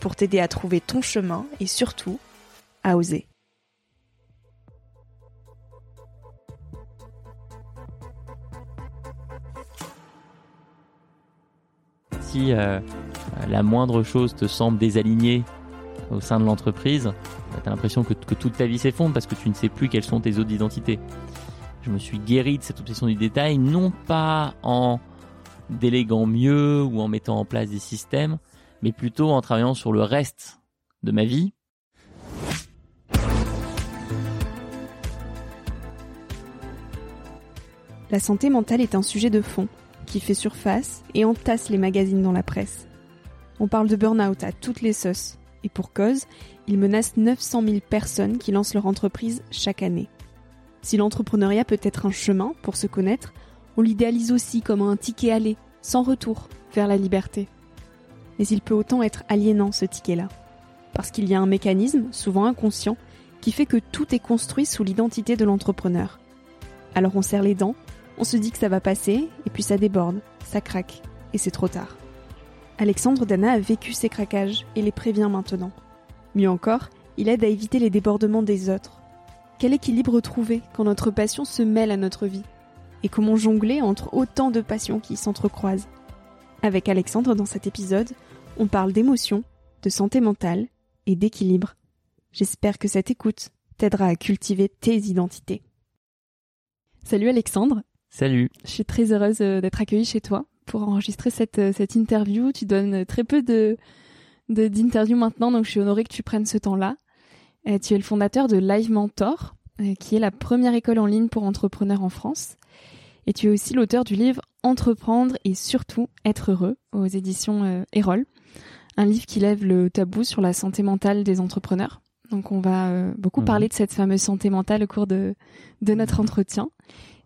pour t'aider à trouver ton chemin et surtout à oser. Si euh, la moindre chose te semble désalignée au sein de l'entreprise, tu as l'impression que, que, toute ta vie s'effondre parce que tu ne sais plus quelles sont tes autres identités. Je me suis guéri de cette obsession du détail, non pas en déléguant mieux ou en mettant en place des systèmes, mais plutôt en travaillant sur le reste de ma vie. La santé mentale est un sujet de fond qui fait surface et entasse les magazines dans la presse. On parle de burn-out à toutes les sauces, et pour cause, il menace 900 000 personnes qui lancent leur entreprise chaque année. Si l'entrepreneuriat peut être un chemin pour se connaître, on l'idéalise aussi comme un ticket aller, sans retour, vers la liberté mais il peut autant être aliénant ce ticket-là. Parce qu'il y a un mécanisme, souvent inconscient, qui fait que tout est construit sous l'identité de l'entrepreneur. Alors on serre les dents, on se dit que ça va passer, et puis ça déborde, ça craque, et c'est trop tard. Alexandre Dana a vécu ces craquages et les prévient maintenant. Mieux encore, il aide à éviter les débordements des autres. Quel équilibre trouver quand notre passion se mêle à notre vie? Et comment jongler entre autant de passions qui s'entrecroisent? Avec Alexandre, dans cet épisode, on parle d'émotion, de santé mentale et d'équilibre. J'espère que cette écoute t'aidera à cultiver tes identités. Salut Alexandre. Salut. Je suis très heureuse euh, d'être accueillie chez toi pour enregistrer cette, euh, cette interview. Tu donnes très peu de d'interviews maintenant, donc je suis honorée que tu prennes ce temps-là. Euh, tu es le fondateur de Live Mentor, qui est la première école en ligne pour entrepreneurs en France. Et tu es aussi l'auteur du livre Entreprendre et surtout être heureux aux éditions Erol. Un livre qui lève le tabou sur la santé mentale des entrepreneurs. Donc on va euh, beaucoup mhm. parler de cette fameuse santé mentale au cours de, de notre entretien.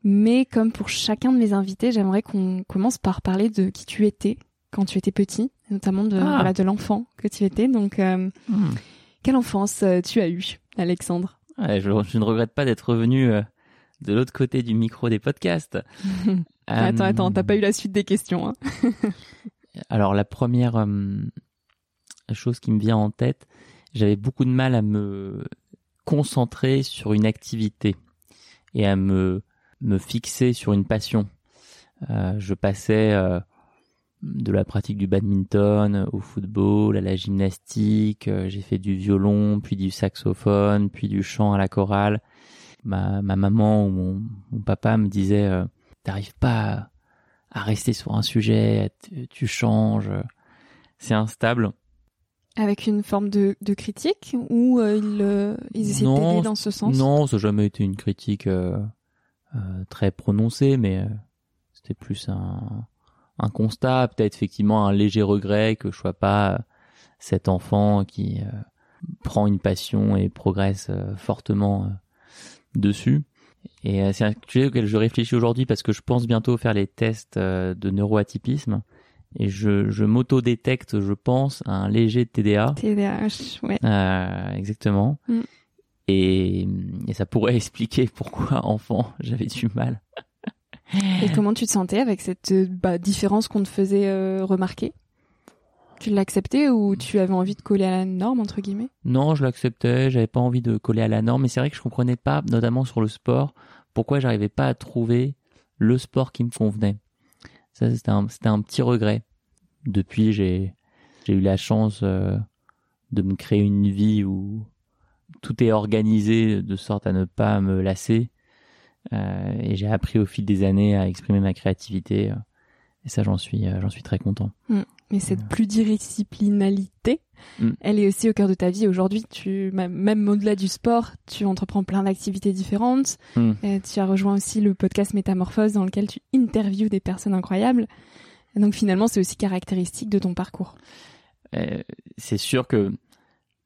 Mais comme pour chacun de mes invités, j'aimerais qu'on commence par parler de qui tu étais quand tu étais petit, notamment de, ah. voilà, de l'enfant que tu étais. Donc, euh, hmm. quelle enfance tu as eue, Alexandre? Je, je, ne regrette pas d'être revenu de l'autre côté du micro des podcasts. attends, attends, t'as pas eu la suite des questions. Hein. alors la première euh, chose qui me vient en tête, j'avais beaucoup de mal à me concentrer sur une activité et à me me fixer sur une passion. Euh, je passais euh, de la pratique du badminton au football, à la gymnastique, j'ai fait du violon, puis du saxophone, puis du chant à la chorale ma, ma maman ou mon, papa me disait t'arrives pas à, rester sur un sujet, tu, changes, c'est instable. Avec une forme de, de critique ou euh, ils, euh, ils essaient d'aider dans ce sens? Non, ça n'a jamais été une critique très prononcée, mais c'était plus un, un constat, peut-être effectivement un léger regret que je sois pas cet enfant qui prend une passion et progresse fortement dessus. Et c'est un sujet auquel je réfléchis aujourd'hui parce que je pense bientôt faire les tests de neuroatypisme et je, je m'auto-détecte, je pense, un léger TDA. TDAH, ouais. Euh, exactement. Mm. Et, et ça pourrait expliquer pourquoi, enfant, j'avais du mal. et comment tu te sentais avec cette bah, différence qu'on te faisait euh, remarquer? Tu l'acceptais ou tu avais envie de coller à la norme, entre guillemets? Non, je l'acceptais, j'avais pas envie de coller à la norme, mais c'est vrai que je comprenais pas, notamment sur le sport, pourquoi j'arrivais pas à trouver le sport qui me convenait. Ça, c'était un, c'était un petit regret. Depuis, j'ai, j'ai eu la chance euh, de me créer une vie où tout est organisé de sorte à ne pas me lasser. Euh, et j'ai appris au fil des années à exprimer ma créativité. Euh, et ça, j'en suis, j'en suis très content. Mm. Mais cette pluridisciplinalité, mm. elle est aussi au cœur de ta vie aujourd'hui. Tu, même au-delà du sport, tu entreprends plein d'activités différentes. Mm. tu as rejoint aussi le podcast Métamorphose dans lequel tu interviews des personnes incroyables. Et donc finalement, c'est aussi caractéristique de ton parcours. Euh, c'est sûr que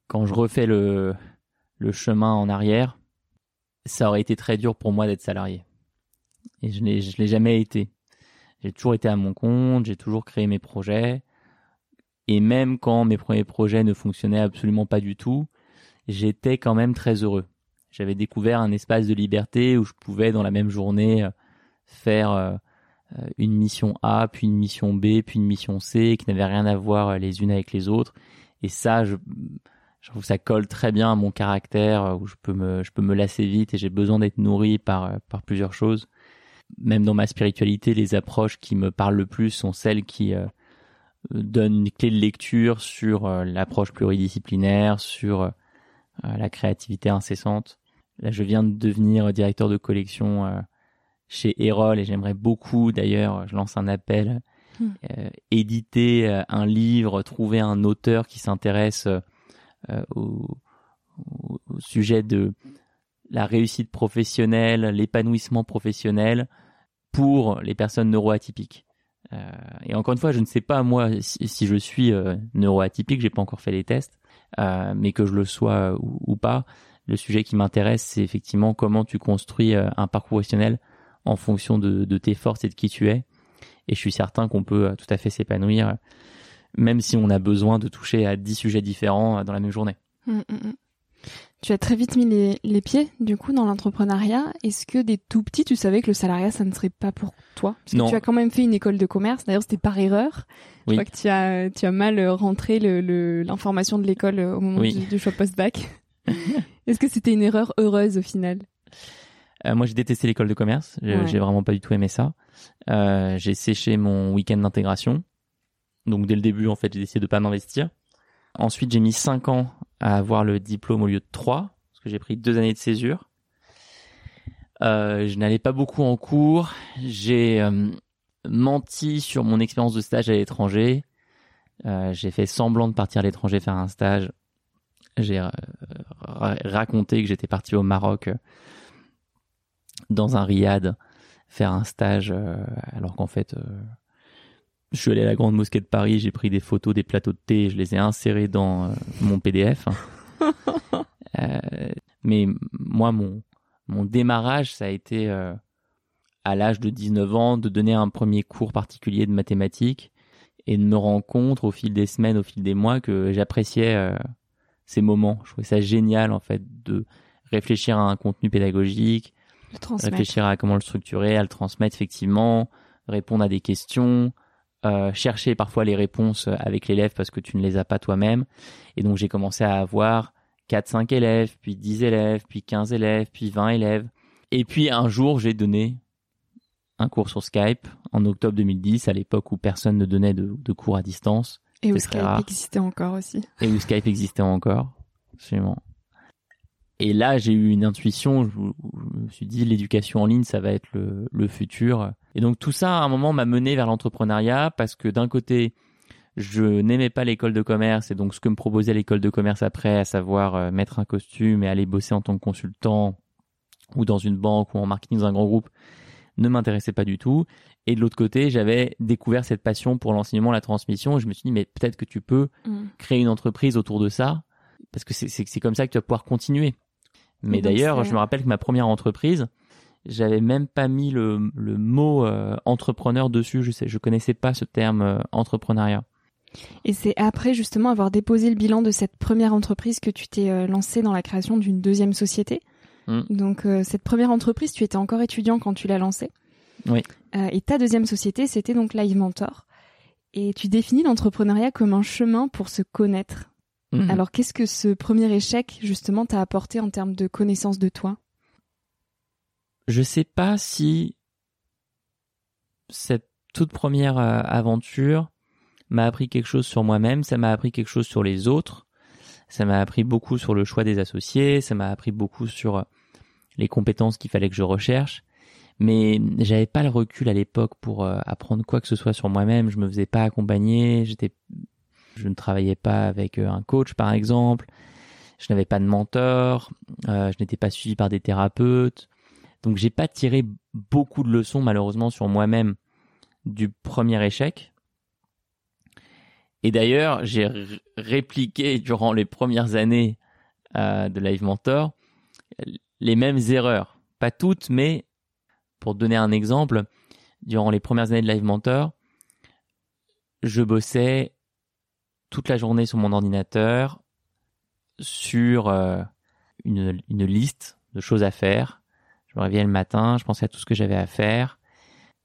quand je refais le, le chemin en arrière, ça aurait été très dur pour moi d'être salarié. Et je ne l'ai jamais été. J'ai toujours été à mon compte, j'ai toujours créé mes projets. Et même quand mes premiers projets ne fonctionnaient absolument pas du tout, j'étais quand même très heureux. J'avais découvert un espace de liberté où je pouvais dans la même journée faire euh, euh, une mission A, puis une mission B, puis une mission C, qui n'avaient rien à voir euh, les unes avec les autres. Et ça, je, trouve que ça colle très bien à mon caractère, euh, où je peux me, je peux me lasser vite et j'ai besoin d'être nourri par, par plusieurs choses. Même dans ma spiritualité, les approches qui me parlent le plus sont celles qui donnent une clé de lecture sur l'approche pluridisciplinaire, sur la créativité incessante. Là, je viens de devenir directeur de collection chez Erol et j'aimerais beaucoup d'ailleurs, je lance un appel, hmm. euh, éditer euh, un livre, trouver un auteur qui s'intéresse euh, au, sujet de la réussite professionnelle, l'épanouissement professionnel pour les personnes neuroatypiques. Et encore une fois, je ne sais pas moi si, je suis neuroatypique, j'ai pas encore fait les tests, mais que je le sois ou, pas. Le sujet qui m'intéresse, c'est effectivement comment tu construis un parcours professionnel en fonction de, tes forces et de qui tu es. Et je suis certain qu'on peut euh, tout à fait s'épanouir, même si on a besoin de toucher à dix sujets différents euh, dans la même journée. Mmh, mmh, mmh. Tu as très vite mis les, pieds, du coup, dans l'entrepreneuriat. Est-ce que dès tout petit, tu savais que le salariat, ça ne serait pas pour toi? Parce que tu as quand même fait une école de commerce. D'ailleurs, c'était par erreur. Je crois que tu as, tu as mal rentré l'information de l'école au moment du, choix post-bac. Est-ce que c'était une erreur heureuse au final? Euh, moi, j'ai détesté l'école de commerce. J'ai vraiment pas du tout aimé ça. Euh, j'ai séché mon week-end d'intégration. Donc, dès le début, en fait, j'ai décidé de pas m'investir. Ensuite, j'ai mis 5 ans à avoir le diplôme au lieu de 3, parce que j'ai pris deux années de césure. Euh, je n'allais pas beaucoup en cours. J'ai euh, menti sur mon expérience de stage à l'étranger. Euh, j'ai fait semblant de partir à l'étranger faire un stage. J'ai raconté que j'étais parti au Maroc dans un riad faire un stage alors qu'en fait je suis allé à la grande mosquée de Paris, j'ai pris des photos des plateaux de thé, je les ai insérés dans euh, mon PDF. mais moi mon mon démarrage ça a été à l'âge de 19 ans de donner un premier cours particulier de mathématiques et de me rendre compte au fil des semaines, au fil des mois que j'appréciais ces moments. Je trouvais ça génial en fait de réfléchir à un contenu pédagogique, réfléchir à comment le structurer, à le transmettre effectivement, répondre à des questions, euh, chercher parfois les réponses avec l'élève parce que tu ne les as pas toi-même. Et donc j'ai commencé à avoir 4-5 élèves, puis 10 élèves, puis 15 élèves, puis 20 élèves. Et puis un jour j'ai donné un cours sur Skype en octobre 2010, à l'époque où personne ne donnait de, de cours à distance. Et où Skype existait encore aussi. Et où Skype existait encore, absolument. Et là, j'ai eu une intuition. Je, me suis dit, l'éducation en ligne, ça va être le, le, futur. Et donc tout ça, à un moment, m'a mené vers l'entrepreneuriat parce que d'un côté, je n'aimais pas l'école de commerce et donc ce que me proposait l'école de commerce après, à savoir euh, mettre un costume et aller bosser en tant que consultant ou dans une banque ou en marketing dans un grand groupe, ne m'intéressait pas du tout. Et de l'autre côté, j'avais découvert cette passion pour l'enseignement, la transmission. Et je me suis dit, mais peut-être que tu peux Mm. créer une entreprise autour de ça, parce que c'est comme ça que tu vas pouvoir continuer. Mais d'ailleurs, je me rappelle que ma première entreprise, j'avais même pas mis le, le mot euh, entrepreneur dessus. Je sais, je connaissais pas ce terme euh, entrepreneuriat. Et c'est après justement avoir déposé le bilan de cette première entreprise que tu t'es euh, lancé dans la création d'une deuxième société. Mm. Donc cette première entreprise, tu étais encore étudiant quand tu l'as lancée. Oui. Et ta deuxième société, c'était donc Live Mentor. Et tu définis l'entrepreneuriat comme un chemin pour se connaître. Mhm. Alors qu'est-ce que ce premier échec justement t'a apporté en termes de connaissance de toi? Je sais pas si cette toute première euh, aventure m'a appris quelque chose sur moi-même, ça m'a appris quelque chose sur les autres, ça m'a appris beaucoup sur le choix des associés, ça m'a appris beaucoup sur euh, les compétences qu'il fallait que je recherche, mais j'avais pas le recul à l'époque pour euh, apprendre quoi que ce soit sur moi-même, je me faisais pas accompagner, j'étais je ne travaillais pas avec euh, un coach par exemple, je n'avais pas de mentor, euh, je n'étais pas suivi par des thérapeutes. Donc j'ai pas tiré beaucoup de leçons malheureusement sur moi-même du premier échec. Et d'ailleurs, j'ai répliqué durant les premières années euh, de Live Mentor les mêmes erreurs. Pas toutes, mais pour donner un exemple, durant les premières années de Live Mentor, je bossais toute la journée sur mon ordinateur sur euh, une, liste de choses à faire je me réveillais le matin, je pensais à tout ce que j'avais à faire,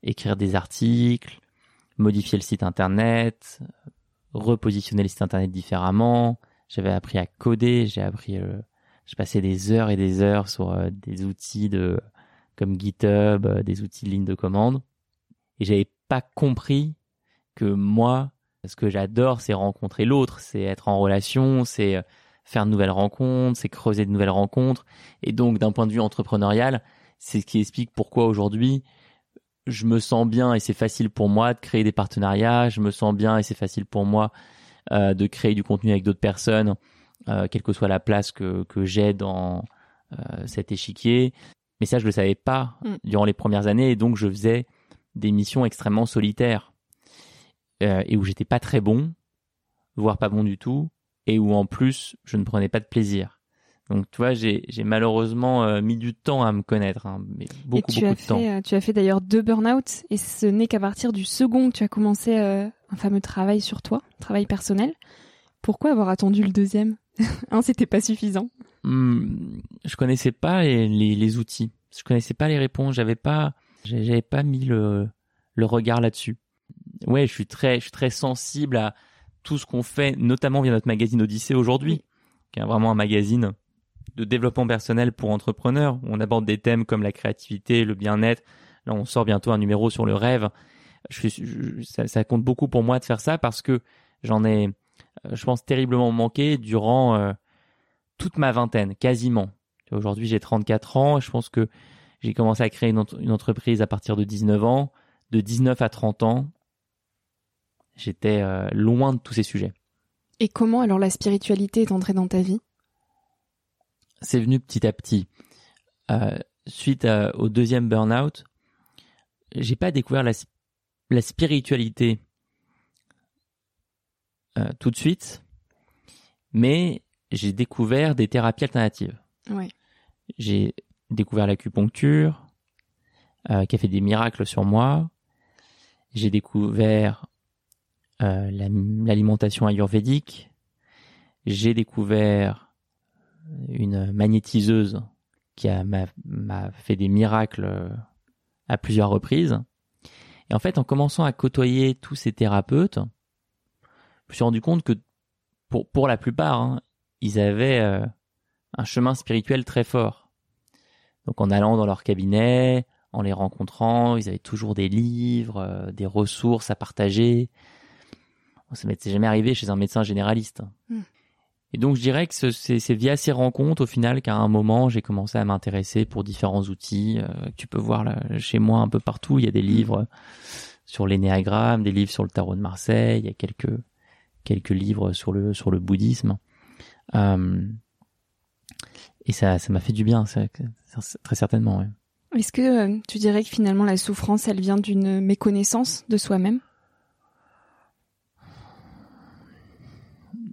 écrire des articles, modifier le site internet, repositionner le site internet différemment. J'avais appris à coder, j'ai appris, euh, je passais des heures et des heures sur euh, des outils de comme GitHub, euh, des outils de ligne de commande, et j'avais pas compris que moi, ce que j'adore, c'est rencontrer l'autre, c'est être en relation, c'est euh, faire de nouvelles rencontres, c'est creuser de nouvelles rencontres. Et donc, d'un point de vue entrepreneurial, c'est ce qui explique pourquoi aujourd'hui, je me sens bien et c'est facile pour moi de créer des partenariats. Je me sens bien et c'est facile pour moi euh, de créer du contenu avec d'autres personnes, euh, quelle que soit la place que, que j'ai dans euh, cet échiquier. Mais ça, je le savais pas Mm. durant les premières années et donc je faisais des missions extrêmement solitaires euh, et où j'étais pas très bon, voire pas bon du tout, et où en plus je ne prenais pas de plaisir. Donc tu vois, j'ai malheureusement euh, mis du temps à me connaître, hein, mais beaucoup et tu beaucoup as de temps. fait, euh, tu as fait d'ailleurs deux burn-out et ce n'est qu'à partir du second que tu as commencé euh, un fameux travail sur toi, travail personnel. Pourquoi avoir attendu le deuxième? Un, c'était pas suffisant. Hmm, je connaissais pas les, les, les outils, je connaissais pas les réponses, j'avais pas j'avais pas mis le le regard là-dessus. Ouais, je suis très je suis très sensible à tout ce qu'on fait, notamment via notre magazine Odyssée aujourd'hui, qui est vraiment un magazine de développement personnel pour entrepreneurs. On aborde des thèmes comme la créativité, le bien-être. Là, on sort bientôt un numéro sur le rêve. Je suis, je- ça, ça compte beaucoup pour moi de faire ça parce que j'en ai, euh, je pense, terriblement manqué durant euh, toute ma vingtaine, quasiment. Aujourd'hui, j'ai 34 ans. Je pense que j'ai commencé à créer une entreprise à partir de 19 ans. De 19 à 30 ans, j'étais euh, loin de tous ces sujets. Et comment alors la spiritualité est entrée dans ta vie? C'est venu petit à petit. Euh, suite à- au deuxième burn-out, j'ai pas découvert la, sp- la spiritualité euh, tout de suite, mais j'ai découvert des thérapies alternatives. Ouais. J'ai découvert l'acupuncture, euh, qui a fait des miracles sur moi. J'ai découvert euh, la- l'alimentation ayurvédique. J'ai découvert une magnétiseuse qui m'a fait des miracles euh, à plusieurs reprises. Et en fait, en commençant à côtoyer tous ces thérapeutes, je me suis rendu compte que pour, pour la plupart, hein, ils avaient euh, un chemin spirituel très fort. Donc en allant dans leur cabinet, en les rencontrant, ils avaient toujours des livres, euh, des ressources à partager. Ça m'était jamais arrivé chez un médecin généraliste. Hmm. Et donc je dirais que ce- c'est via ces rencontres au final qu'à un moment j'ai commencé à m'intéresser pour différents outils. euh, tu peux voir là, chez moi un peu partout. Il y a des livres sur l'énéagramme, des livres sur le tarot de Marseille. Il y a quelques quelques livres sur le sur le bouddhisme. Euh, et ça ça m'a fait du bien, ça- très certainement. ouais. Est-ce que tu dirais que finalement la souffrance, elle vient d'une méconnaissance de soi-même?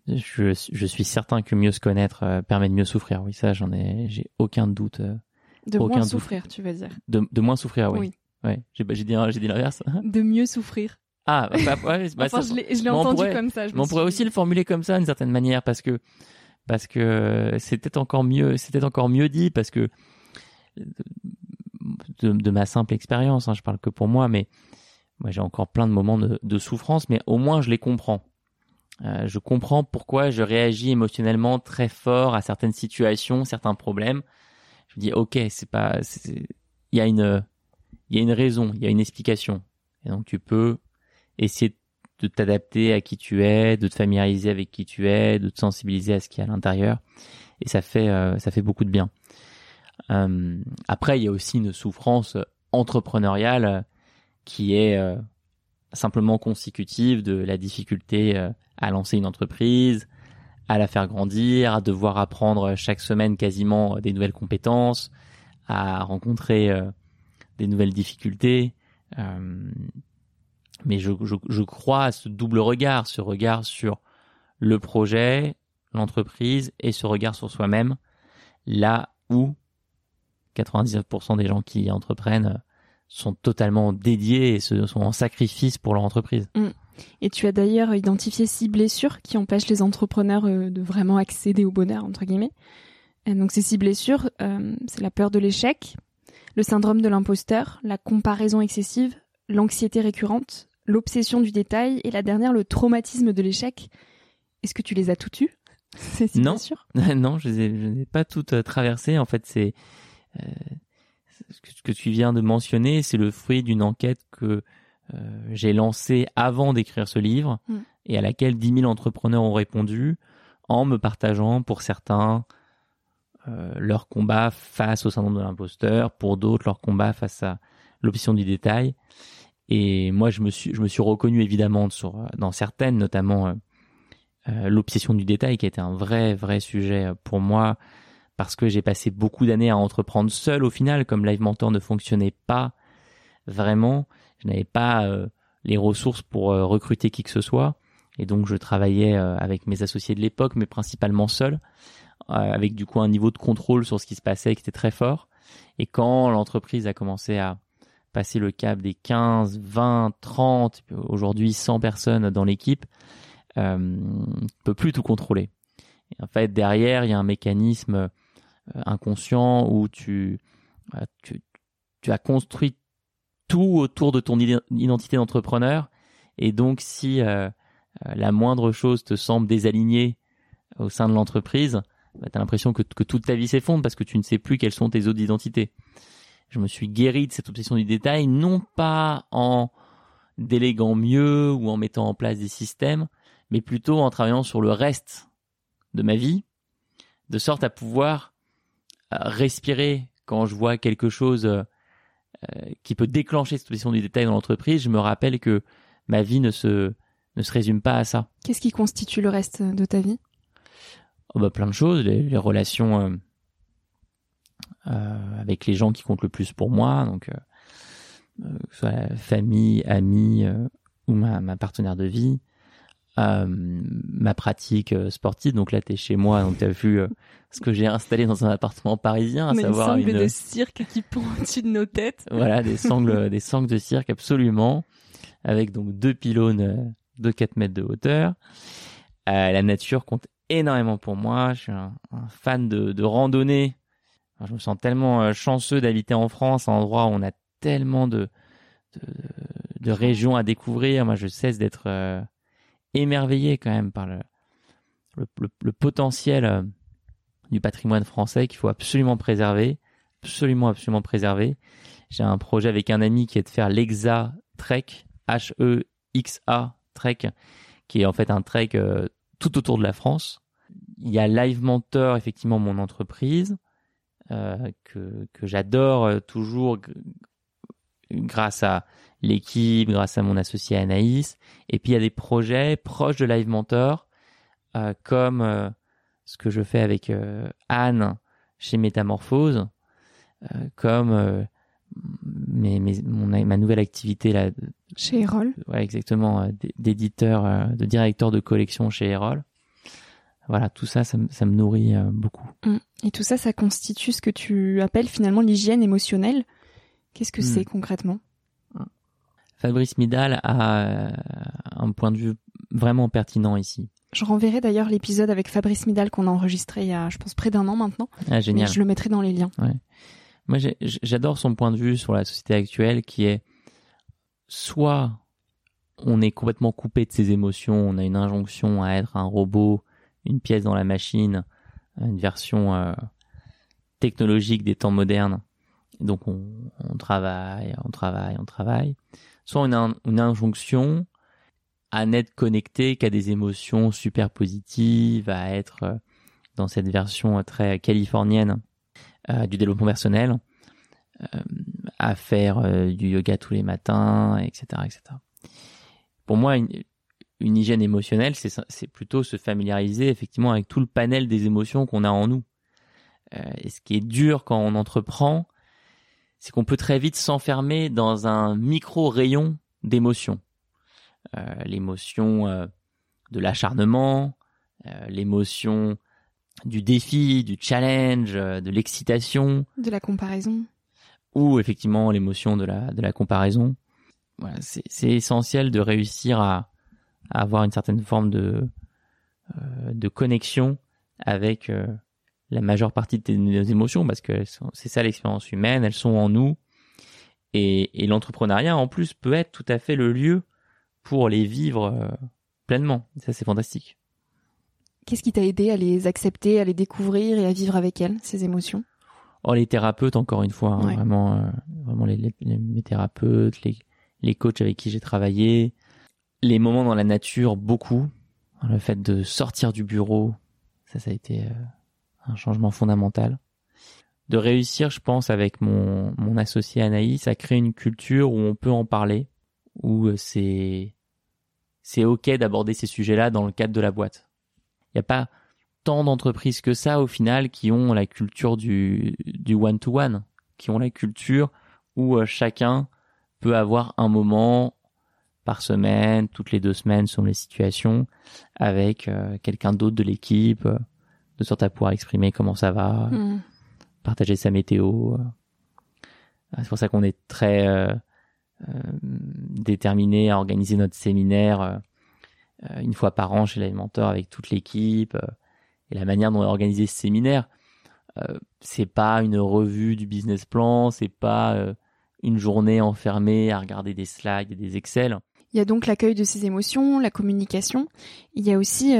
Je, je, suis certain que mieux se connaître permet de mieux souffrir. Oui, ça, j'en ai, j'ai aucun doute. de moins souffrir, tu veux dire de, de, moins souffrir, oui. oui. Ouais, j'ai dit, j'ai dit l'inverse. De mieux souffrir. Ah, bah, ouais, bah, enfin, je l'ai entendu comme ça. on pourrait aussi le formuler comme ça d'une certaine manière parce que parce que c'était encore mieux, c'était encore mieux dit parce que de, de ma simple expérience, hein, je parle que pour moi, mais moi j'ai encore plein de moments de, de, souffrance, mais au moins je les comprends. Euh, je comprends pourquoi je réagis émotionnellement très fort à certaines situations, certains problèmes. Je me dis ok, c'est pas, il y a une, il y a une raison, il y a une explication, et donc tu peux essayer de t'adapter à qui tu es, de te familiariser avec qui tu es, de te sensibiliser à ce qu'il y a à l'intérieur. Et ça fait, euh, ça fait beaucoup de bien. Euh, après, il y a aussi une souffrance entrepreneuriale qui est simplement consécutive de la difficulté à lancer une entreprise, à la faire grandir, à devoir apprendre chaque semaine quasiment des nouvelles compétences, à rencontrer des nouvelles difficultés. Euh, mais je, je, je crois à ce double regard, ce regard sur le projet, l'entreprise et ce regard sur soi-même, là où 99% des gens qui entreprennent sont totalement dédiés et se, sont en sacrifice pour leur entreprise. Mm. Et tu as d'ailleurs identifié six blessures qui empêchent les entrepreneurs euh, de vraiment accéder au bonheur, entre guillemets. Et donc ces six blessures, euh, c'est la peur de l'échec, le syndrome de l'imposteur, la comparaison excessive, l'anxiété récurrente, l'obsession du détail et la dernière, le traumatisme de l'échec. Est-ce que tu les as toutes eues C'est non. sûr non, je n'ai pas toutes euh, traversées. En fait, c'est euh, ce que tu viens de mentionner, c'est le fruit d'une enquête que euh, j'ai lancée avant d'écrire ce livre mm. et à laquelle 10 000 entrepreneurs ont répondu en me partageant pour certains leur combat face au syndrome de l'imposteur, pour d'autres leur combat face à l'option du détail. Et moi, je me suis, je me suis reconnu évidemment sur, dans certaines, notamment euh, euh, l'obsession du détail, qui a été un vrai, vrai sujet pour moi, parce que j'ai passé beaucoup d'années à entreprendre seul au final, comme Live Mentor ne fonctionnait pas vraiment. Je n'avais pas euh, les ressources pour recruter qui que ce soit. Et donc, je travaillais avec mes associés de l'époque, mais principalement seul, avec du coup un niveau de contrôle sur ce qui se passait qui était très fort. Et quand l'entreprise a commencé à passer le cap des 15, 20, 30, aujourd'hui 100 personnes dans l'équipe, euh, ne peut plus tout contrôler. en fait, derrière, il y a un mécanisme euh, inconscient où tu, euh, tu, tu as construit tout autour de ton identité d'entrepreneur. Et donc, si euh, la moindre chose te semble désalignée au sein de l'entreprise, bah, tu as l'impression que, que, toute ta vie s'effondre parce que tu ne sais plus quelles sont tes autres identités je me suis guéri de cette obsession du détail, non pas en déléguant mieux ou en mettant en place des systèmes, mais plutôt en travaillant sur le reste de ma vie, de sorte à pouvoir euh, respirer quand je vois quelque chose euh, qui peut déclencher cette obsession du détail dans l'entreprise. Je me rappelle que ma vie ne se ne se résume pas à ça. Qu'est-ce qui constitue le reste de ta vie? Oh bah, plein de choses, les, relations euh, euh, avec les gens qui comptent le plus pour moi, donc euh, euh, que ce soit famille, amis ou ma, ma, partenaire de vie. Euh, ma pratique sportive. Donc là, t'es chez moi, donc t'as vu ce que j'ai installé dans un appartement parisien, à savoir une de cirque qui pend au-dessus de nos têtes. voilà, des sangles, des sangles de cirque, absolument, avec donc deux pylônes de 4 mètres de hauteur. la nature compte énormément pour moi. Je suis un, un fan de, de randonnée je me sens tellement euh, chanceux d'habiter en France, un endroit où on a tellement de, de, régions à découvrir. Moi, je cesse d'être euh, émerveillé quand même par le, potentiel euh, du patrimoine français qu'il faut absolument préserver, absolument, absolument préserver. J'ai un projet avec un ami qui est de faire l'Exa Trek, H-E-X-A Trek, qui est en fait un trek tout autour de la France. Il y a Live Mentor, effectivement, mon entreprise. Euh, que, que j'adore euh, toujours grâce à l'équipe, grâce à mon associé Anaïs. Et puis il y a des projets proches de Live Mentor, euh, comme euh, ce que je fais avec Anne chez Métamorphose, comme mes, mes, mon, ma nouvelle activité là. Chez Erol. Ouais, exactement, euh, d'éditeur, euh, de directeur de collection chez Erol. Voilà, tout ça, ça, ça me nourrit euh, beaucoup. Hum. Et tout ça, ça constitue ce que tu appelles finalement l'hygiène émotionnelle? Qu'est-ce que c'est hum. concrètement? Fabrice Midal a un point de vue vraiment pertinent ici. Je renverrai d'ailleurs l'épisode avec Fabrice Midal qu'on a enregistré il y a, je pense, près d'un an maintenant. Ah, génial. je le mettrai dans les liens. Ouais. Moi, j'adore son point de vue sur la société actuelle qui est soit on est complètement coupé de ses émotions, on a une injonction à être un robot, une pièce dans la machine, une version euh, technologique des temps modernes. Donc on, on, travaille, on travaille, on travaille. Soit une injonction à n'être connecté qu'à des émotions super positives, à être euh, dans cette version très californienne euh, du développement personnel, euh, à faire euh, du yoga tous les matins, etc., etc. Pour moi, une, hygiène émotionnelle, c'est plutôt se familiariser effectivement avec tout le panel des émotions qu'on a en nous. et ce qui est dur quand on entreprend, c'est qu'on peut très vite s'enfermer dans un micro rayon d'émotions. l'émotion de l'acharnement, l'émotion du défi, du challenge, euh, de l'excitation. De la comparaison. Ou effectivement l'émotion de la, de la comparaison. Voilà, c'est essentiel de réussir à, à, avoir une certaine forme de, euh, de connexion avec euh, la majeure partie de nos émotions parce que c'est ça l'expérience humaine, elles sont en nous. Et, et l'entrepreneuriat en plus peut être tout à fait le lieu pour les vivre euh, pleinement. Ça c'est fantastique. Qu'est-ce qui t'a aidé à les accepter, à les découvrir et à vivre avec elles, ces émotions? Oh, les thérapeutes, encore une fois, hein, vraiment, euh, vraiment les, les, les, thérapeutes, les, les coachs avec qui j'ai travaillé, les moments dans la nature, beaucoup. Le fait de sortir du bureau, ça, ça a été euh, un changement fondamental. De réussir, je pense, avec mon, mon associé Anaïs, à créer une culture où on peut en parler, où euh, c'est c'est ok d'aborder ces sujets-là dans le cadre de la boîte il n'y a pas tant d'entreprises que ça au final qui ont la culture du du one to one, qui ont la culture où euh, chacun peut avoir un moment par semaine, toutes les deux semaines selon les situations, avec euh, quelqu'un d'autre de l'équipe, de sorte à pouvoir exprimer comment ça va, hmm. partager sa météo. C'est pour ça qu'on est très déterminé à organiser notre séminaire euh, une fois par an chez l'alimenteur avec toute l'équipe euh, et la manière dont on a organisé ce séminaire euh, c'est pas une revue du business plan c'est pas une journée enfermée à regarder des slides et des Excel il y a donc l'accueil de ces émotions la communication il y a aussi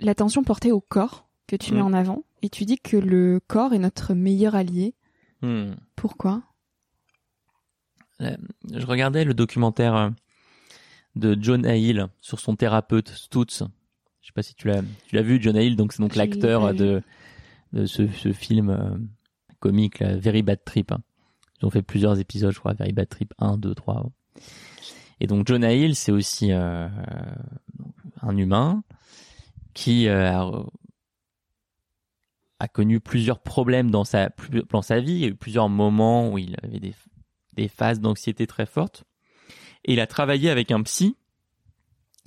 l'attention portée au corps que tu mets mm. en avant et tu dis que le corps est notre meilleur allié mm. pourquoi? Je regardais le documentaire de John Hill sur son thérapeute Stutz. Je sais pas si tu l'as tu l'as vu John Hill donc c'est donc l'acteur de de ce, ce film euh, comique là, Very Bad Trip. Ils ont fait plusieurs épisodes je crois Very Bad Trip 1 2 3. Et donc John Hill c'est aussi euh, un humain qui euh, a, a, connu plusieurs problèmes dans sa dans sa vie, il y a eu plusieurs moments où il avait des des phases d'anxiété très fortes et il a travaillé avec un psy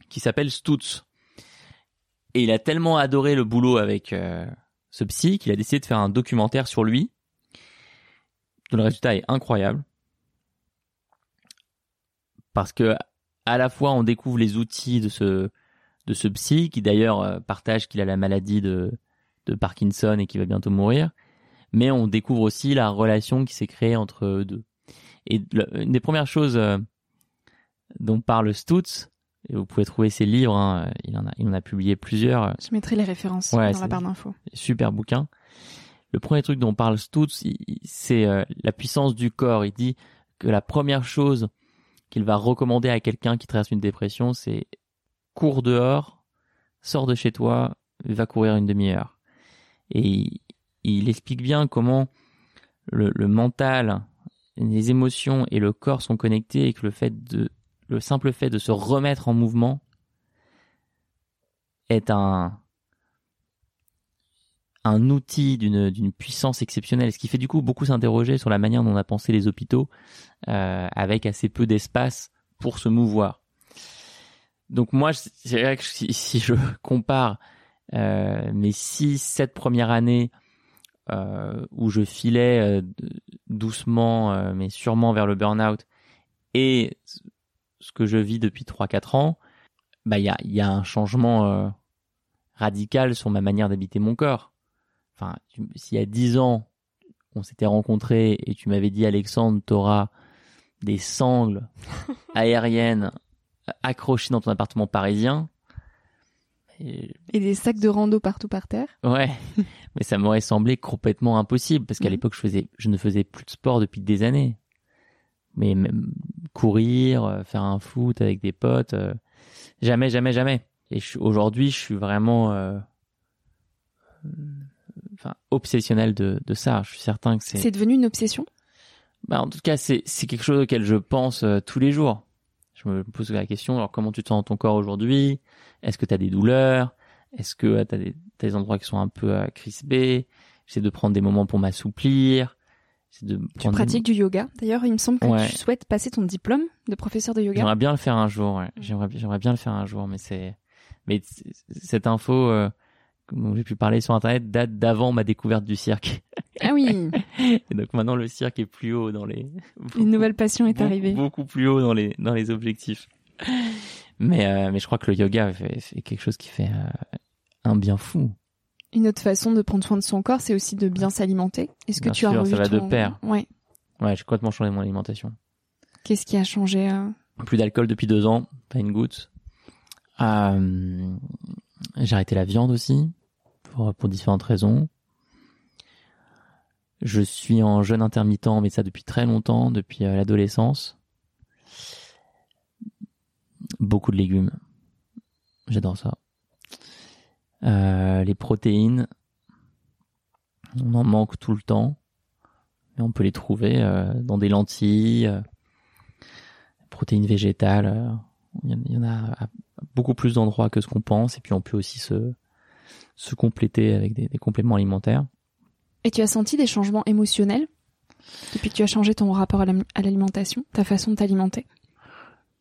qui s'appelle Stutz. Et il a tellement adoré le boulot avec euh, ce psy qu'il a décidé de faire un documentaire sur lui. Le résultat est incroyable. Parce que à la fois on découvre les outils de ce de ce psy qui d'ailleurs euh, partage qu'il a la maladie de de Parkinson et qui va bientôt mourir, mais on découvre aussi la relation qui s'est créée entre eux deux. Et une des premières choses euh, dont parle Stutz. Et vous pouvez trouver ses livres. Hein. Il en a, il en a publié plusieurs. Je mettrai les références dans la barre d'infos. Super bouquin. Le premier truc dont parle Stutz, c'est euh, la puissance du corps. Il dit que la première chose qu'il va recommander à quelqu'un qui traverse une dépression, c'est cours dehors, sors de chez toi, va courir une demi-heure. Et il, explique bien comment le, mental, les émotions et le corps sont connectés et que le fait de le simple fait de se remettre en mouvement est un un outil d'une puissance exceptionnelle, ce qui fait du coup beaucoup s'interroger sur la manière dont on a pensé les hôpitaux euh, avec assez peu d'espace pour se mouvoir. Donc moi, c'est vrai que si je compare euh, mes six, sept premières années euh, où je filais euh, doucement euh, mais sûrement vers le burn-out et ce que je vis depuis 3-4 ans, bah il y a, y a un changement radical sur ma manière d'habiter mon corps. Enfin, s'il y a 10 ans, on s'était rencontrés et tu m'avais dit Alexandre, t'auras des sangles aériennes accrochées dans ton appartement parisien. Et... des sacs de rando partout par terre. Ouais, mais ça m'aurait semblé complètement impossible parce qu'à mhm. l'époque je faisais, je ne faisais plus de sport depuis des années. Mais même courir, euh, faire un foot avec des potes, euh, jamais, jamais, jamais. Et aujourd'hui, je suis vraiment, euh, enfin, obsessionnel de, de ça. Je suis certain que c'est. C'est devenu une obsession? Bah, en tout cas, c'est c'est quelque chose auquel je pense tous les jours. Je me pose la question, alors comment tu te sens dans ton corps aujourd'hui? Est-ce que tu as des douleurs? Est-ce que tu as des, des, endroits qui sont un peu crispés? J'essaie de prendre des moments pour m'assouplir. De tu pratiques du yoga? D'ailleurs, il me semble que tu souhaites passer ton diplôme de professeur de yoga. J'aimerais bien le faire un jour. Ouais. J'aimerais, j'aimerais bien le faire un jour, mais c'est, mais cette info euh, dont j'ai pu parler sur internet date d'avant ma découverte du cirque. Ah oui. Et donc maintenant le cirque est plus haut dans les. Une nouvelle passion est arrivée. Beaucoup plus haut dans les dans les objectifs. Mais euh, mais je crois que le yoga c'est quelque chose qui fait euh, un bien fou. Une autre façon de prendre soin de son corps, c'est aussi de bien s'alimenter. Est-ce que tu as revu ça va de pair. Ouais. Ouais, j'ai complètement changé mon alimentation. Qu'est-ce qui a changé euh Plus d'alcool depuis deux ans, pas une goutte. Euh, j'ai arrêté la viande aussi pour, pour différentes raisons. Je suis en jeûne intermittent, mais ça depuis très longtemps, depuis euh, l'adolescence. Beaucoup de légumes. J'adore ça. Euh, les protéines, on en manque tout le temps, mais on peut les trouver euh, dans des lentilles, protéines végétales. Il y en a à beaucoup plus d'endroits que ce qu'on pense, et puis on peut aussi se, compléter avec des compléments alimentaires. Et tu as senti des changements émotionnels depuis que tu as changé ton rapport à l'alimentation, ta façon de t'alimenter?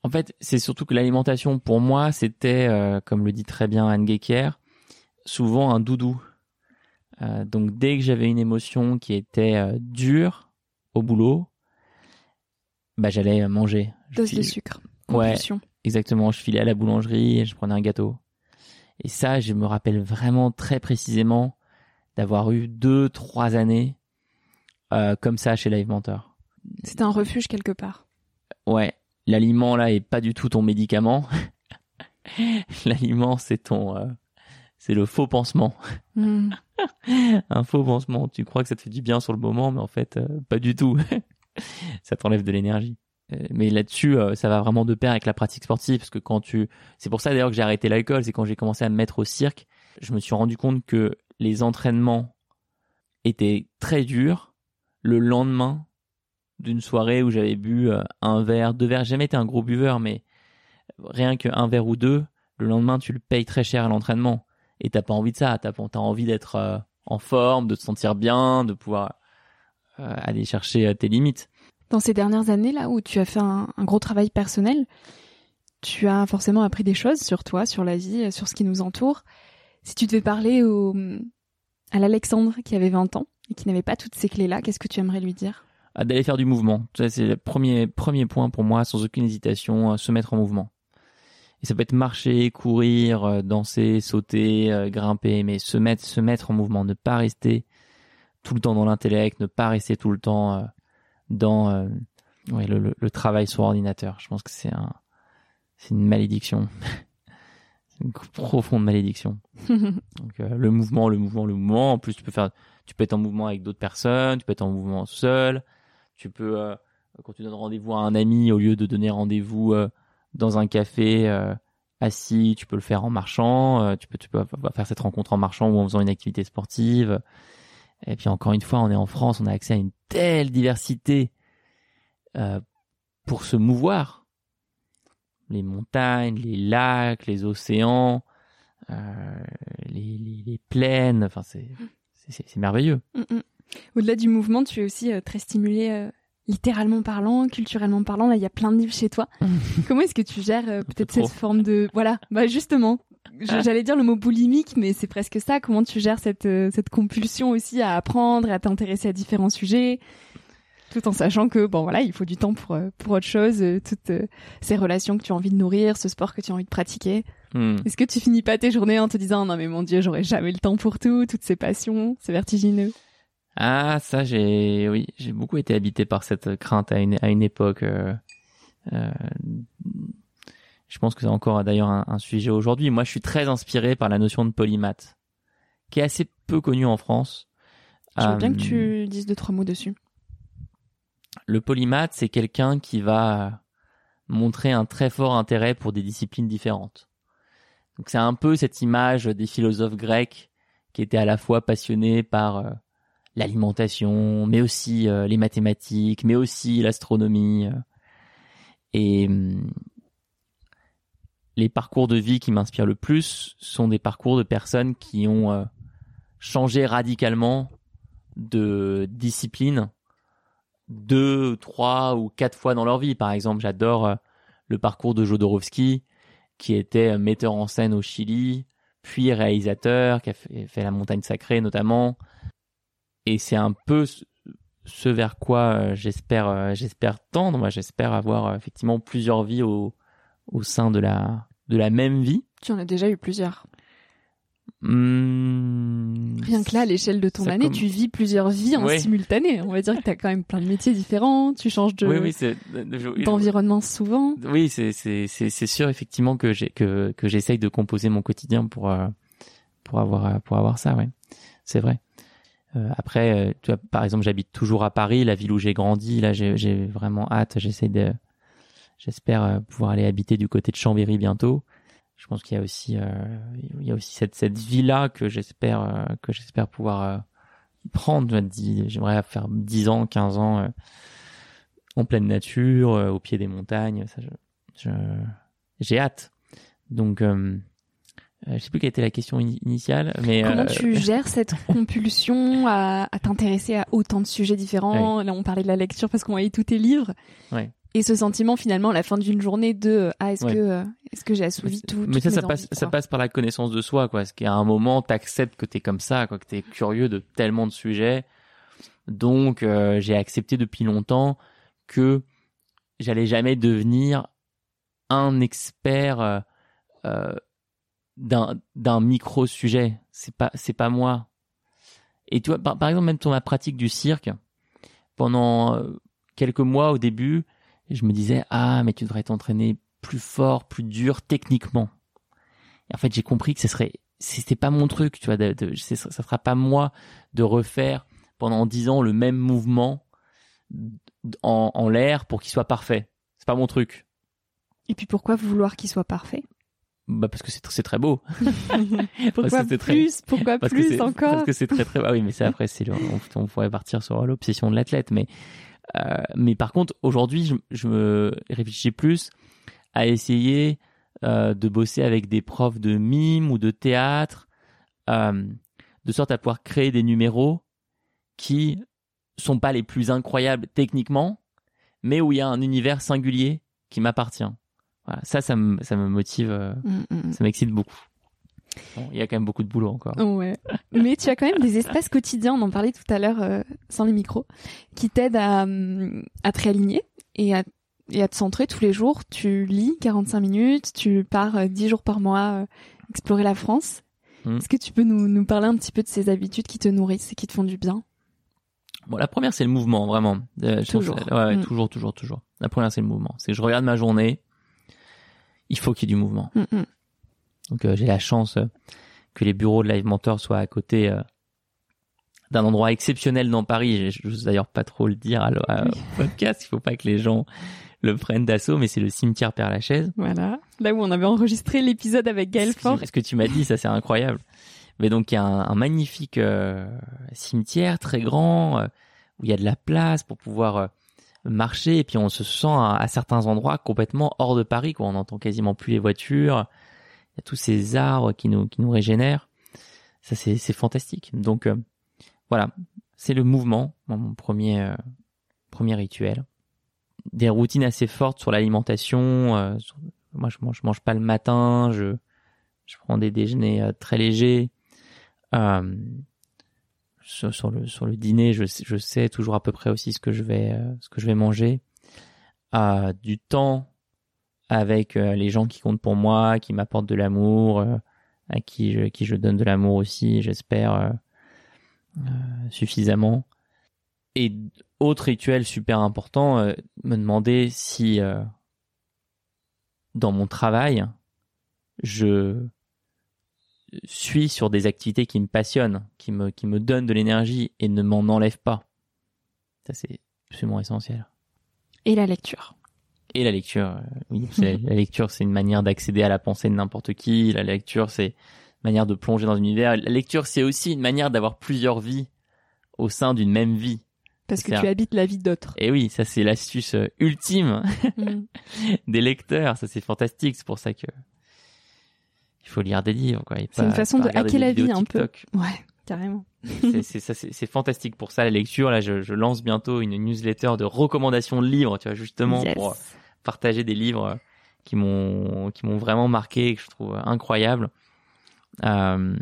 En fait, c'est surtout que l'alimentation, pour moi, c'était, comme le dit très bien Anne Gecker, souvent un doudou. Euh, donc dès que j'avais une émotion qui était euh, dure au boulot, bah j'allais manger. Dose de sucre. Ouais, exactement. Je filais à la boulangerie et je prenais un gâteau. Et ça, je me rappelle vraiment très précisément d'avoir eu deux, trois années euh, comme ça chez Live Mentor. C'était un refuge quelque part. Ouais, l'aliment là est pas du tout ton médicament. l'aliment, c'est ton c'est le faux pansement. Hmm. un faux pansement. Tu crois que ça te fait du bien sur le moment, mais en fait, euh, pas du tout. ça t'enlève de l'énergie. Euh, mais là-dessus, euh, ça va vraiment de pair avec la pratique sportive, parce que quand tu, c'est pour ça d'ailleurs que j'ai arrêté l'alcool, c'est quand j'ai commencé à me mettre au cirque, je me suis rendu compte que les entraînements étaient très durs. Le lendemain d'une soirée où j'avais bu un verre, deux verres, j'ai jamais été un gros buveur, mais rien qu'un verre ou deux, le lendemain tu le payes très cher à l'entraînement et t'as pas envie de ça. T'as as envie d'être euh, en forme, de te sentir bien, de pouvoir euh, aller chercher euh, tes limites. Dans ces dernières années là où tu as fait un, gros travail personnel, tu as forcément appris des choses sur toi, sur la vie, sur ce qui nous entoure. Si tu devais parler au, à l'Alexandre qui avait 20 ans et qui n'avait pas toutes ces clés-là, qu'est-ce que tu aimerais lui dire? Ah, D'aller faire du mouvement. C'est le premier, premier point pour moi, sans aucune hésitation, se mettre en mouvement. Et ça peut être marcher, courir, euh, danser, sauter, euh, grimper, mais se mettre, se mettre en mouvement, ne pas rester tout le temps dans l'intellect, ne pas rester tout le temps euh, dans le, le, travail sur ordinateur. Je pense que c'est un, c'est une malédiction. une profonde malédiction. Donc, le mouvement, le mouvement, le mouvement. En plus, tu peux faire, tu peux être en mouvement avec d'autres personnes, tu peux être en mouvement seul. Tu peux, quand tu donnes rendez-vous à un ami, au lieu de donner rendez-vous dans un café euh, assis, tu peux le faire en marchant, euh, tu peux tu peux faire cette rencontre en marchant ou en faisant une activité sportive. Et puis encore une fois, on est en France, on a accès à une telle diversité euh, pour se mouvoir. Les montagnes, les lacs, les océans, les, les, les, plaines, enfin c'est c'est merveilleux. Mm, mm. Au-delà du mouvement, tu es aussi euh, très stimulé euh, littéralement parlant, culturellement parlant. Là, il y a plein de livres chez toi. Comment est-ce que tu gères euh, peut-être cette forme de voilà, bah justement, ah. j'allais dire le mot boulimique, mais c'est presque ça. Comment tu gères cette cette compulsion aussi à apprendre, à t'intéresser à différents sujets, tout en sachant que bon voilà, il faut du temps pour pour autre chose, toutes ces relations que tu as envie de nourrir, ce sport que tu as envie de pratiquer. Hmm. Est-ce que tu finis pas tes journées en te disant non mais mon dieu, j'aurai jamais le temps pour tout, toutes ces passions, c'est vertigineux? Ah, ça, j'ai, oui, j'ai beaucoup été habité par cette crainte à une, à une époque. Euh, euh, je pense que c'est encore d'ailleurs un, sujet aujourd'hui. Moi, je suis très inspiré par la notion de polymath, qui est assez peu connue en France. Je veux bien que tu euh, dises deux trois mots dessus. Le polymath, c'est quelqu'un qui va montrer un très fort intérêt pour des disciplines différentes. Donc c'est un peu cette image des philosophes grecs qui étaient à la fois passionnés par l'alimentation, mais aussi euh, les mathématiques, mais aussi l'astronomie. Euh. et hum, les parcours de vie qui m'inspirent le plus sont des parcours de personnes qui ont euh, changé radicalement de discipline deux, trois ou quatre fois dans leur vie. Par exemple, j'adore le parcours de Jodorowsky, qui était metteur en scène au Chili, puis réalisateur, qui a fait La Montagne Sacrée notamment, et c'est un peu ce vers quoi euh, j'espère euh, j'espère tendre. Moi j'espère avoir euh, effectivement plusieurs vies au au sein de la de la même vie. Tu en as déjà eu plusieurs mmh, Rien que là, à l'échelle de ton année, tu vis plusieurs vies en simultané. On va dire que tu as quand même plein de métiers différents, tu changes de oui, d'environnement souvent. Oui, c'est sûr effectivement que j'ai que que j'essaye de composer mon quotidien pour pour avoir pour avoir ça, ouais. C'est vrai. Euh, après, euh, tu vois, par exemple, j'habite toujours à Paris, la ville où j'ai grandi. Là, j'ai vraiment hâte. J'essaie de, j'espère euh, pouvoir aller habiter du côté de Chambéry bientôt. Je pense qu'il y a aussi, il y a aussi cette cette vie-là que j'espère que j'espère pouvoir prendre. J'aimerais faire 10 ans, 15 ans en pleine nature, au pied des montagnes. Ça, je, j'ai hâte. Donc euh, je sais plus quelle était la question initiale, mais comment euh, tu gères cette compulsion à, à t'intéresser à autant de sujets différents? Là, on parlait de la lecture parce qu'on voyait tous tes livres. Ouais. Et ce sentiment finalement à la fin d'une journée de ah est-ce que est-ce que j'ai assouvi tout Mais ça ça passe ça passe par la connaissance de soi quoi. Parce qu'à un moment t'acceptes que t'es comme ça quoi, que t'es curieux de tellement de sujets? Donc euh, j'ai accepté depuis longtemps que j'allais jamais devenir un expert euh, d'un d'un micro sujet. C'est pas c'est pas moi. Et tu vois, par, exemple, même sur ma pratique du cirque, pendant euh, quelques mois au début, je me disais ah mais tu devrais t'entraîner plus fort, plus dur techniquement. Et en fait, j'ai compris que ce serait c'était pas mon truc, tu vois, de, de, ça sera pas moi de refaire pendant dix ans le même mouvement en, en l'air pour qu'il soit parfait. C'est pas mon truc. Et puis pourquoi vouloir qu'il soit parfait? Bah parce que c'est c'est très beau. pourquoi plus? Pourquoi plus encore? Parce que c'est très très. Ah oui, mais c'est après c'est on, on, pourrait partir sur l'obsession de l'athlète, mais euh, mais par contre aujourd'hui je, je, me réfléchis plus à essayer euh, de bosser avec des profs de mime ou de théâtre, euh, de sorte à pouvoir créer des numéros qui sont pas les plus incroyables techniquement, mais où il y a un univers singulier qui m'appartient ça, ça me, ça me motive, euh, mm, mm. ça m'excite beaucoup. Il y a quand même beaucoup de boulot encore. Ouais. Mais tu as quand même des espaces quotidiens, on en parlait tout à l'heure euh, sans les micros, qui t'aident à, à te réaligner et à, et à te centrer tous les jours. Tu lis 45 minutes, tu pars 10 euh, jours par mois explorer la France. Est-ce que tu peux nous, nous parler un petit peu de ces habitudes qui te nourrissent et qui te font du bien? Bon, la première c'est le mouvement, vraiment. toujours. ouais, toujours, toujours, toujours. La première c'est le mouvement. C'est que je regarde ma journée, il faut qu'il y ait du mouvement. Donc euh, j'ai la chance euh, que les bureaux de Live Mentor soient à côté euh, d'un endroit exceptionnel dans Paris. Je n'ose d'ailleurs pas trop le dire à, au podcast, il faut pas que les gens le prennent d'assaut, mais c'est le cimetière Père Lachaise. Voilà, là où on avait enregistré l'épisode avec Gaël Fort. Ce que tu m'as dit, ça c'est incroyable. Mais donc il y a un, magnifique cimetière très grand où il y a de la place pour pouvoir marcher et puis on se sent à, certains endroits complètement hors de Paris quoi on n'entend quasiment plus les voitures il y a tous ces arbres qui nous qui nous régénèrent ça c'est fantastique donc euh, voilà, c'est le mouvement, mon premier euh, premier rituel. Des routines assez fortes sur l'alimentation. euh, moi, je mange, mange pas le matin. Je je prends des déjeuners euh, très légers. Euh, sur, sur le sur le dîner, je, je sais toujours à peu près aussi ce que je vais ce que je vais manger. Du temps avec euh, les gens qui comptent pour moi, qui m'apportent de l'amour, euh, à qui je, qui je donne de l'amour aussi, j'espère euh, suffisamment. Et autre rituel super important, euh, me demander si euh, dans mon travail, je suis sur des activités qui me passionnent, qui me, qui me donnent de l'énergie et ne m'en enlèvent pas. Ça, c'est absolument essentiel. Et la lecture. Et la lecture, euh, oui, la lecture, c'est une manière d'accéder à la pensée de n'importe qui. La lecture, c'est une manière de plonger dans un univers. La lecture, c'est aussi une manière d'avoir plusieurs vies au sein d'une même vie. Parce que tu habites la vie d'autres. Et oui, ça, c'est l'astuce euh, ultime Mm. des lecteurs. Ça, c'est fantastique. C'est pour ça que il faut lire des livres, quoi. C'est une façon de hacker la vie un peu. Ouais, carrément. c'est fantastique pour ça la lecture là je, je lance bientôt une newsletter de recommandations de livres tu vois justement Yes. pour partager des livres euh, qui m'ont qui m'ont vraiment marqué que je trouve incroyables euh,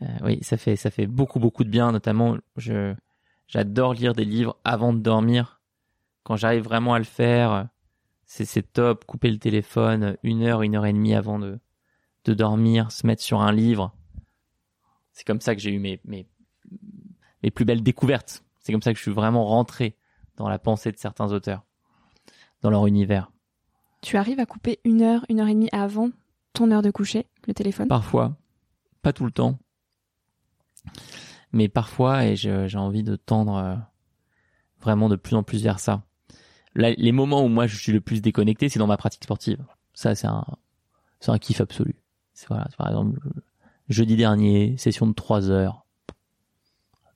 euh, oui ça fait ça fait beaucoup beaucoup de bien. Notamment je j'adore lire des livres avant de dormir. Quand j'arrive vraiment à le faire c'est c'est top. Couper le téléphone une heure une heure et demie avant de de dormir se mettre sur un livre. C'est comme ça que j'ai eu mes, mes, mes plus belles découvertes. C'est comme ça que je suis vraiment rentré dans la pensée de certains auteurs, dans leur univers. Tu arrives à couper une heure, une heure et demie avant ton heure de coucher, le téléphone? Parfois, pas tout le temps, mais parfois, et j'ai envie de tendre euh, vraiment de plus en plus vers ça. Là, les moments où moi je suis le plus déconnecté, c'est dans ma pratique sportive. Ça, c'est un, c'est un kiff absolu. C'est voilà, par exemple, jeudi dernier, session de 3 heures.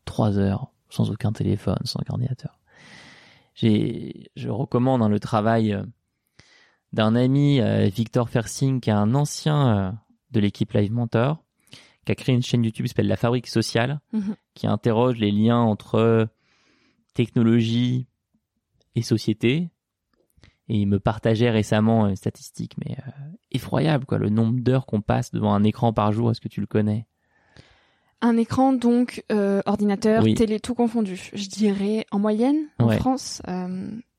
3 heures, sans aucun téléphone, sans ordinateur. J'ai, je recommande hein, le travail euh, d'un ami, euh, Victor Fersing, qui est un ancien euh, de l'équipe Live Mentor, qui a créé une chaîne YouTube qui s'appelle La Fabrique Sociale, Mhm. qui interroge les liens entre technologie et société. Et il me partageait récemment une statistique, mais euh, effroyable, quoi, le nombre d'heures qu'on passe devant un écran par jour. Est-ce que tu le connais? Un écran, donc, euh, ordinateur, Oui. télé, tout confondu. Je dirais, en moyenne, en Ouais. France,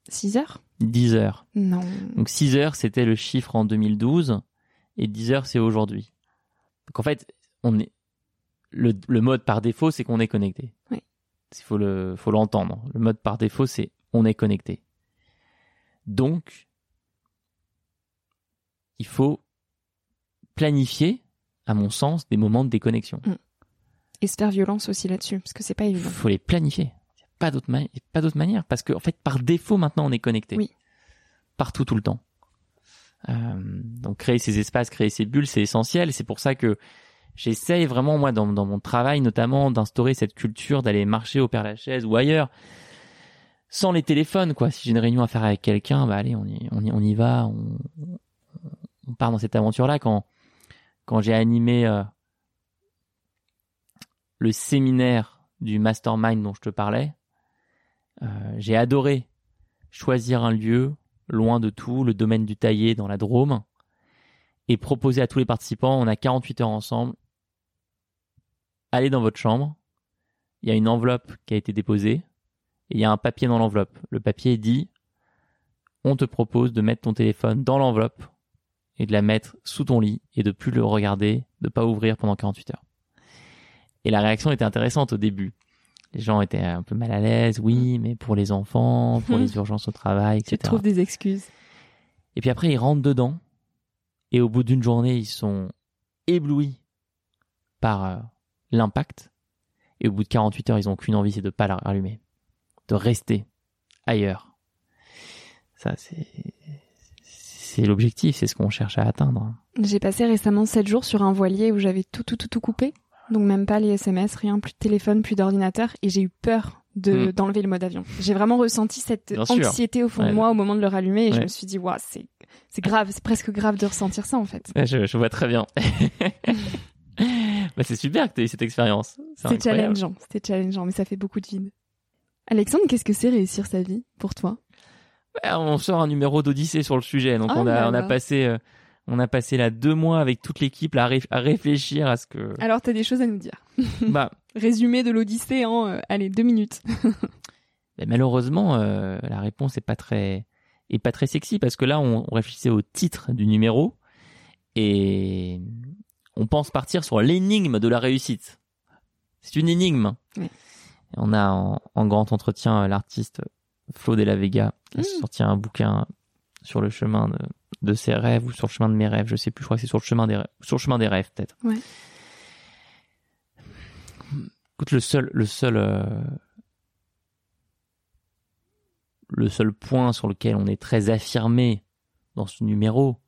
6 heures 10 heures. Non. Donc 6 heures, c'était le chiffre en 2012, et 10 heures, c'est aujourd'hui. Donc en fait, on est le, le mode par défaut, c'est qu'on est connecté. Oui. Il faut le faut l'entendre. Le mode par défaut, c'est on est connecté. Donc, il faut planifier, à mon sens, des moments de déconnexion. Et se faire violence aussi là-dessus, parce que c'est pas Il évident. faut les planifier. Il n'y a pas d'autre ma- pas d'autre manière parce que en fait par défaut maintenant on est connecté. Oui. Partout tout le temps. Euh, donc créer ces espaces, créer ces bulles, c'est essentiel. C'est pour ça que j'essaye vraiment moi dans, dans mon travail notamment d'instaurer cette culture d'aller marcher au Père Lachaise ou ailleurs sans les téléphones quoi. Si j'ai une réunion à faire avec quelqu'un, bah allez on y, on y, on y va, on, on part dans cette aventure là. Quand quand j'ai animé euh, le séminaire du mastermind dont je te parlais, euh, j'ai adoré choisir un lieu loin de tout, le domaine du Taillé dans la Drôme, et proposer à tous les participants, on a 48 heures ensemble, allez dans votre chambre, il y a une enveloppe qui a été déposée, et il y a un papier dans l'enveloppe. Le papier dit, on te propose de mettre ton téléphone dans l'enveloppe et de la mettre sous ton lit et de plus le regarder, de pas ouvrir pendant 48 heures. Et la réaction était intéressante au début. Les gens étaient un peu mal à l'aise, oui, mais pour les enfants, pour les urgences au travail, Tu etc. trouves des excuses. Et puis après, ils rentrent dedans. Et au bout d'une journée, ils sont éblouis par euh, l'impact. Et au bout de 48 heures, ils n'ont qu'une envie, c'est de pas la rallumer. De rester ailleurs. Ça, c'est, c'est l'objectif, c'est ce qu'on cherche à atteindre. J'ai passé récemment 7 jours sur un voilier où j'avais tout, tout, tout, tout coupé. Donc même pas les SMS, rien, plus de téléphone, plus d'ordinateur. Et j'ai eu peur de Hmm. d'enlever le mode avion. J'ai vraiment ressenti cette Bien sûr. anxiété au fond de moi au moment de le rallumer. Et je me suis dit, waouh, c'est c'est grave, c'est presque grave de ressentir ça en fait. Ouais, Je, je vois très bien. bah, c'est super que tu aies eu cette expérience. C'est challengeant, c'était challengeant, mais ça fait beaucoup de vide. Alexandre, qu'est-ce que c'est réussir sa vie pour toi? On sort un numéro d'Odyssée sur le sujet, donc Ah, on a on a passé euh, on a passé là deux mois avec toute l'équipe à, ré- à réfléchir à ce que Alors, t'as des choses à nous dire. bah Résumé de l'Odyssée en, euh, allez, deux minutes. Mais malheureusement, euh, la réponse est pas très est pas très sexy parce que là, on, on réfléchissait au titre du numéro et on pense partir sur l'énigme de la réussite. C'est une énigme. Oui. On a en, en grand entretien euh, l'artiste Flo de la Vega qui a Mm. sorti un bouquin sur le chemin de, de ses rêves ou sur le chemin de mes rêves. Je sais plus. Je crois que c'est sur le chemin des rêves, sur le chemin des rêves peut-être. Ouais. Écoute, le seul, le seul, euh, le seul point sur lequel on est très affirmé dans ce numéro,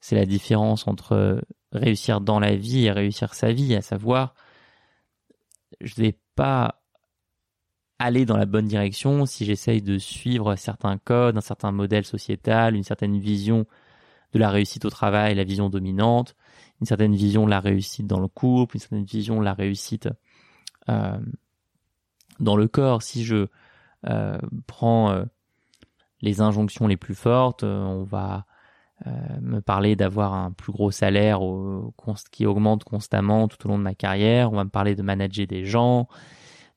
c'est la différence entre réussir dans la vie et réussir sa vie, à savoir, je vais pas aller dans la bonne direction si j'essaye de suivre certains codes, un certain modèle sociétal, une certaine vision de la réussite au travail, la vision dominante, une certaine vision de la réussite dans le couple, une certaine vision de la réussite euh, dans le corps. Si je euh, prends euh, les injonctions les plus fortes, on va me parler d'avoir un plus gros salaire qui augmente constamment tout au long de ma carrière. On va me parler de manager des gens,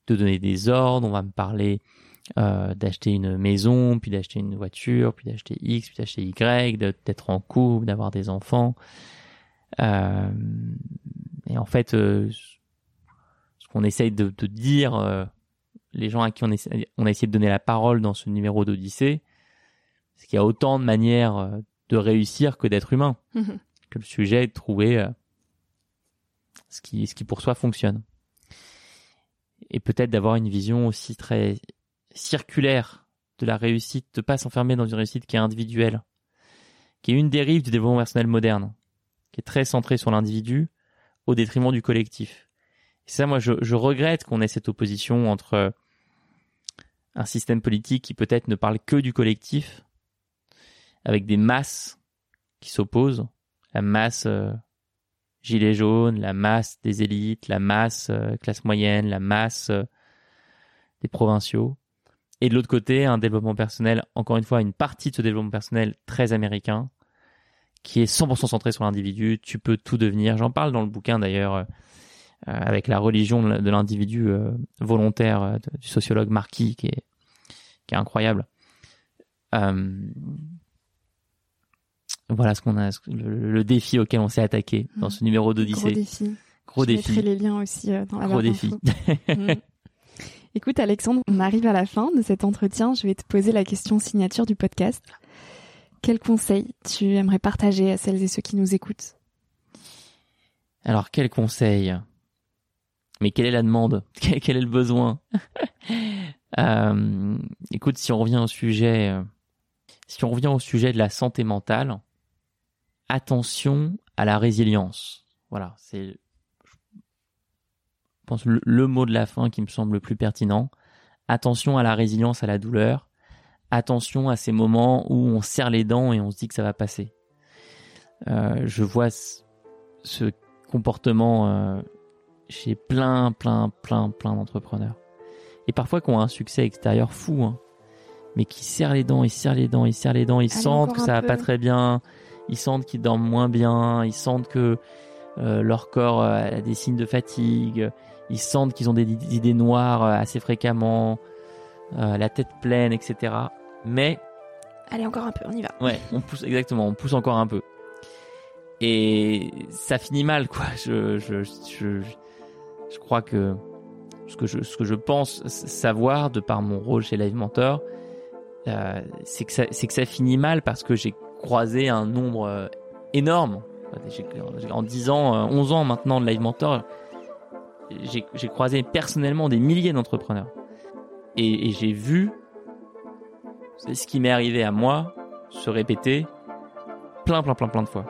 de donner des ordres. On va me parler euh, d'acheter une maison, puis d'acheter une voiture, puis d'acheter X, puis d'acheter Y, d'être en couple, d'avoir des enfants. Euh, et en fait, euh, ce qu'on essaye de, de dire, euh, les gens à qui on, essaie- on a essayé de donner la parole dans ce numéro d'Odyssée, c'est qu'il y a autant de manières euh, de réussir que d'être humain. Mhm. Que le sujet est de trouver euh, ce, qui, ce qui pour soi fonctionne. Et peut-être d'avoir une vision aussi très circulaire de la réussite, de pas s'enfermer dans une réussite qui est individuelle, qui est une dérive du développement personnel moderne, qui est très centrée sur l'individu au détriment du collectif. Et ça, moi, je, je regrette qu'on ait cette opposition entre un système politique qui peut-être ne parle que du collectif, avec des masses qui s'opposent, la masse euh, gilet jaune, la masse des élites, la masse euh, classe moyenne, la masse euh, des provinciaux, et de l'autre côté, un développement personnel, encore une fois, une partie de ce développement personnel très américain, qui est 100% centré sur l'individu. Tu peux tout devenir. J'en parle dans le bouquin d'ailleurs, euh, euh, avec la religion de l'individu euh, volontaire euh, du sociologue Marquis, qui est, qui est incroyable. Voilà ce qu'on a, le, le défi auquel on s'est attaqué dans ce numéro Gros d'Odyssée. défi. Gros Je défi. mettrai les liens aussi dans la Gros défi. Écoute Alexandre, on arrive à la fin de cet entretien. Je vais te poser la question signature du podcast. Quel conseil tu aimerais partager à celles et ceux qui nous écoutent? Alors, quel conseil? Mais quelle est la demande? Quel, est le besoin? Euh, Écoute, si on revient au sujet, euh, si on revient au sujet de la santé mentale, attention à la résilience. Voilà, c'est, pense, le, le mot de la fin qui me semble le plus pertinent. Attention à la résilience à la douleur. Attention à ces moments où on serre les dents et on se dit que ça va passer. Euh, je vois ce, comportement euh, chez plein, plein, plein, plein d'entrepreneurs. Et parfois qui ont un succès extérieur fou, hein, mais qui serrent les dents, ils serrent les dents, ils serrent les dents, ils Allez, sentent que ça va peu. pas très bien, ils sentent qu'ils dorment moins bien, ils sentent que euh, leur corps a des signes de fatigue, ils sentent qu'ils ont des, des idées noires euh, assez fréquemment, euh, la tête pleine, etc. Mais Allez encore un peu, on y va. Ouais, on pousse exactement, on pousse encore un peu. Et ça finit mal, quoi. Je, je, je, je crois que ce que je, ce que je pense savoir de par mon rôle chez Live Mentor, euh, c'est que ça, c'est que ça finit mal parce que j'ai croisé un nombre énorme. En 10 ans, euh, 11 ans maintenant de Live Mentor, j'ai croisé personnellement des milliers d'entrepreneurs. Et, et j'ai vu ce qui m'est arrivé à moi se répéter plein, plein, plein, plein de fois.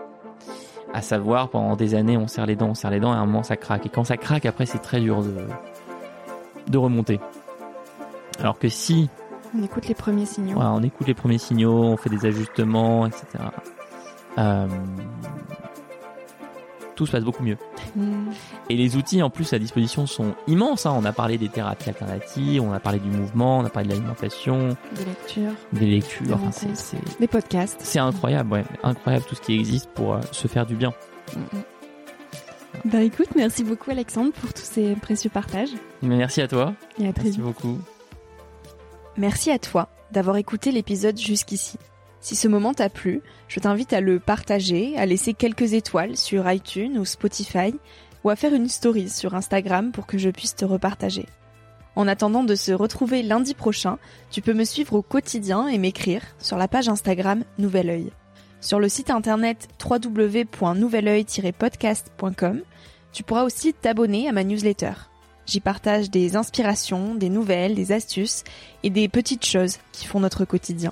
À savoir, pendant des années, on serre les dents, on serre les dents, et à un moment, ça craque. Et quand ça craque, après, c'est très dur de, de remonter. Alors que si On écoute les premiers signaux. on écoute les premiers signaux, on fait des ajustements, etc. Euh, tout se passe beaucoup mieux. Mm. Et les outils en plus à disposition sont immenses. hein. On a parlé des thérapies alternatives, on a parlé du mouvement, on a parlé de l'alimentation, Des lectures, des lectures. Des Enfin, podcasts. c'est incroyable, ouais, incroyable tout ce qui existe pour euh, se faire du bien. Bah écoute, merci beaucoup Alexandre pour tous ces précieux partages. Mais merci à toi, Et à très merci vite. beaucoup. Merci à toi d'avoir écouté l'épisode jusqu'ici. Si ce moment t'a plu, je t'invite à le partager, à laisser quelques étoiles sur iTunes ou Spotify, ou à faire une story sur Instagram pour que je puisse te repartager. En attendant de se retrouver lundi prochain, tu peux me suivre au quotidien et m'écrire sur la page Instagram Nouvel Oeil. Sur le site internet www.nouveloeil-podcast.com, tu pourras aussi t'abonner à ma newsletter. J'y partage des inspirations, des nouvelles, des astuces et des petites choses qui font notre quotidien.